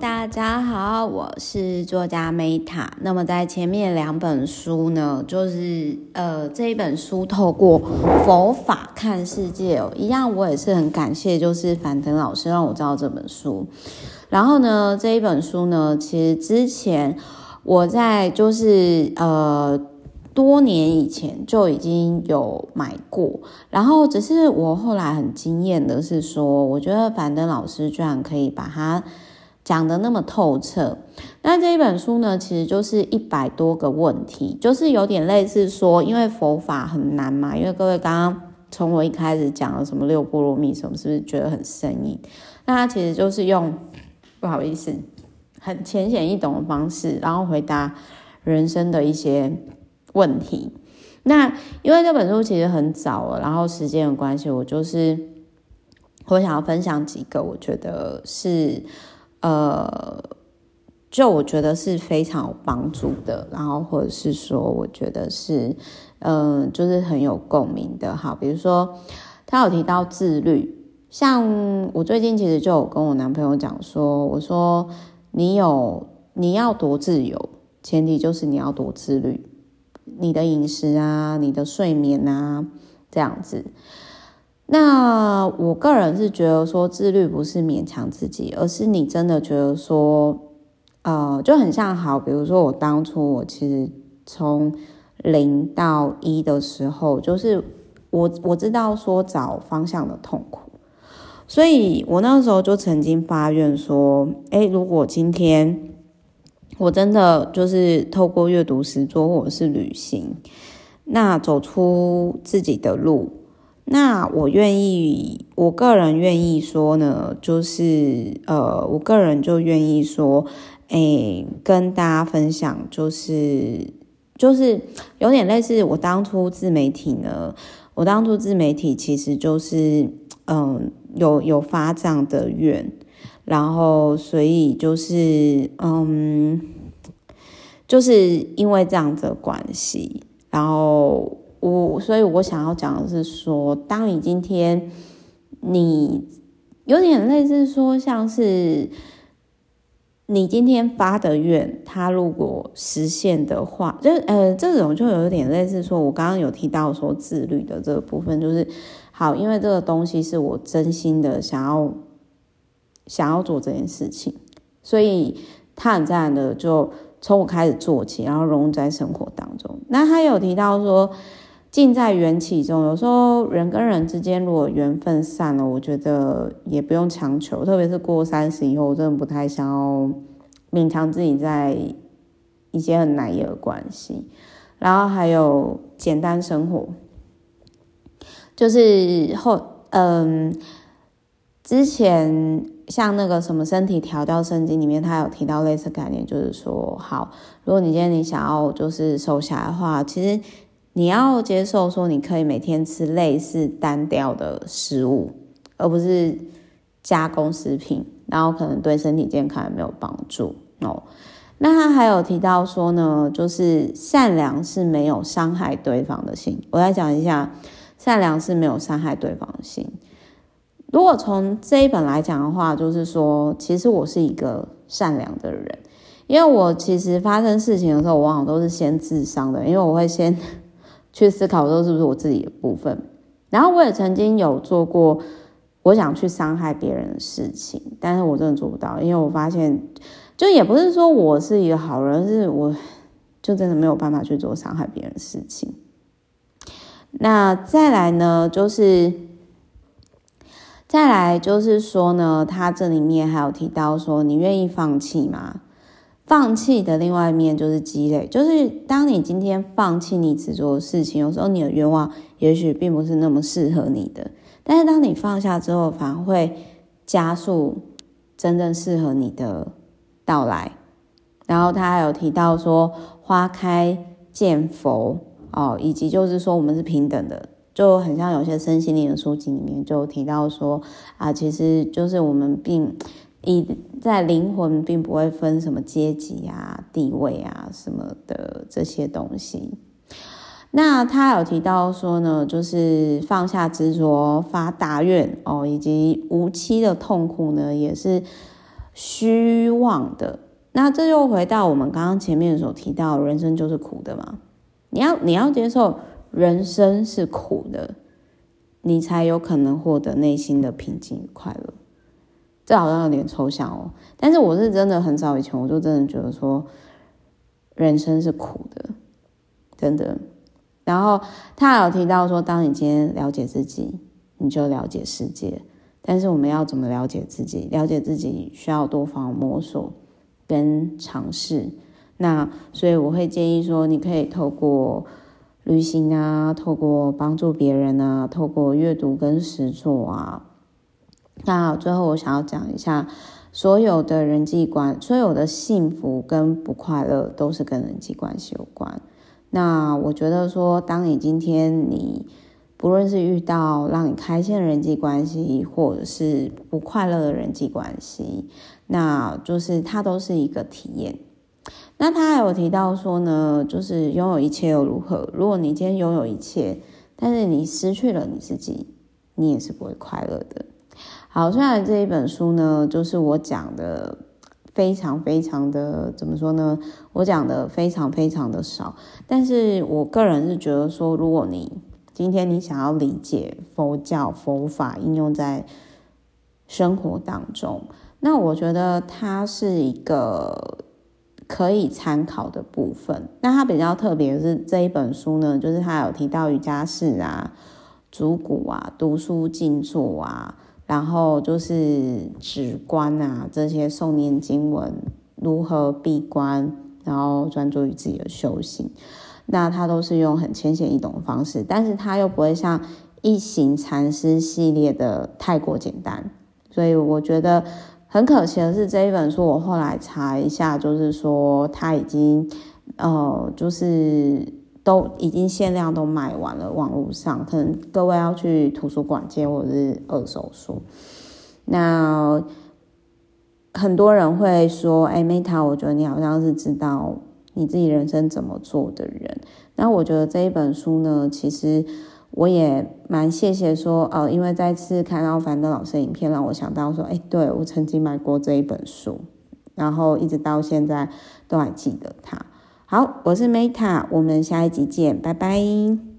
大家好，我是作家 Meta。那么在前面两本书呢，就是呃这一本书透过佛法看世界哦，一样我也是很感谢，就是樊登老师让我知道这本书。然后呢，这一本书呢，其实之前我在就是呃。多年以前就已经有买过，然后只是我后来很惊艳的是说，我觉得樊登老师居然可以把它讲得那么透彻。那这一本书呢，其实就是一百多个问题，就是有点类似说，因为佛法很难嘛，因为各位刚刚从我一开始讲了什么六波罗蜜什么，是不是觉得很生硬？那它其实就是用不好意思，很浅显易懂的方式，然后回答人生的一些。问题，那因为这本书其实很早了，然后时间的关系，我就是我想要分享几个，我觉得是呃，就我觉得是非常有帮助的，然后或者是说，我觉得是嗯、就是很有共鸣的。好，比如说他有提到自律，像我最近其实就有跟我男朋友讲说，我说你有你要多自由，前提就是你要多自律。你的饮食啊，你的睡眠啊，这样子。那我个人是觉得说，自律不是勉强自己，而是你真的觉得说，呃，就很像好，比如说我当初我其实从零到一的时候，就是我我知道说找方向的痛苦，所以我那时候就曾经发愿说，诶，如果今天。我真的就是透过阅读、实作或者是旅行，那走出自己的路。那我愿意，我个人愿意说呢，就是呃，我个人就愿意说，诶，跟大家分享，就是就是有点类似我当初自媒体呢，我当初自媒体其实就是嗯、有有发这样的愿。然后，所以就是，嗯，就是因为这样子的关系，然后我，所以我想要讲的是说，当你今天你有点类似说，像是你今天发的愿，它如果实现的话，就呃，这种就有点类似说，我刚刚有提到说自律的这个部分，就是好，因为这个东西是我真心的想要。想要做这件事情，所以他很自然的就从我开始做起，然后融入在生活当中。那他有提到说，尽在缘起中。有时候人跟人之间如果缘分散了，我觉得也不用强求。特别是过三十以后，我真的不太想要勉强自己在一些很难言的关系。然后还有简单生活，就是后嗯之前。像那个什么身体调教圣经里面，他有提到类似概念，就是说，好，如果你今天你想要就是瘦下来的话，其实你要接受说，你可以每天吃类似单调的食物，而不是加工食品，然后可能对身体健康也没有帮助哦。那他还有提到说呢，就是善良是没有伤害对方的心。我来讲一下，善良是没有伤害对方的心。如果从这一本来讲的话，就是说，其实我是一个善良的人，因为我其实发生事情的时候，我往往都是先自伤的，因为我会先去思考说是不是我自己的部分。然后我也曾经有做过我想去伤害别人的事情，但是我真的做不到，因为我发现，就也不是说我是一个好人，是我就真的没有办法去做伤害别人的事情。那再来呢，就是。再来就是说呢，他这里面还有提到说，你愿意放弃吗？放弃的另外一面就是积累，就是当你今天放弃你执着的事情，有时候你的愿望也许并不是那么适合你的，但是当你放下之后，反而会加速真正适合你的到来。然后他还有提到说，花开见佛哦，以及就是说我们是平等的。就很像有些身心灵的书籍里面就提到说啊，其实就是我们并以在灵魂并不会分什么阶级啊、地位啊什么的这些东西。那他有提到说呢，就是放下执着、发大愿哦，以及无期的痛苦呢，也是虚妄的。那这就回到我们刚刚前面所提到，人生就是苦的嘛。你要你要接受人生是苦的，你才有可能获得内心的平静与快乐。这好像有点抽象哦，但是我是真的很早以前我就真的觉得说，人生是苦的，真的。然后他有提到说，当你今天了解自己，你就了解世界。但是我们要怎么了解自己？了解自己需要多方摸索跟尝试。那所以我会建议说，你可以透过旅行啊，透过帮助别人啊，透过阅读跟实作啊。那最后我想要讲一下，所有的人际关，所有的幸福跟不快乐都是跟人际关系有关。那我觉得说，当你今天你不论是遇到让你开心的人际关系，或者是不快乐的人际关系，那就是它都是一个体验。那他还有提到说呢，就是拥有一切又如何？如果你今天拥有一切，但是你失去了你自己，你也是不会快乐的。好，虽然这一本书呢，就是我讲的。非常非常的怎么说呢？我讲的非常非常的少，但是我个人是觉得说，如果你今天你想要理解佛教佛法应用在生活当中，那我觉得它是一个可以参考的部分。那它比较特别的是这一本书呢，就是它有提到瑜伽室啊、足骨啊、读书静坐啊。然后就是止观啊，这些诵念经文，如何闭关，然后专注于自己的修行，那他都是用很浅显易懂的方式，但是他又不会像一行禅师系列的太过简单，所以我觉得很可惜的是这一本书，我后来查一下，就是说他已经，呃，就是。都已经限量都卖完了，网络上可能各位要去图书馆借或者是二手书。那很多人会说：“哎，Meta，我觉得你好像是知道你自己人生怎么做的人。”那我觉得这一本书呢，其实我也蛮谢谢说，呃，因为再次看到樊登老师的影片，让我想到说：“哎，对，我曾经买过这一本书，然后一直到现在都还记得它。”好，我是 Meta，我们下一集见，拜拜。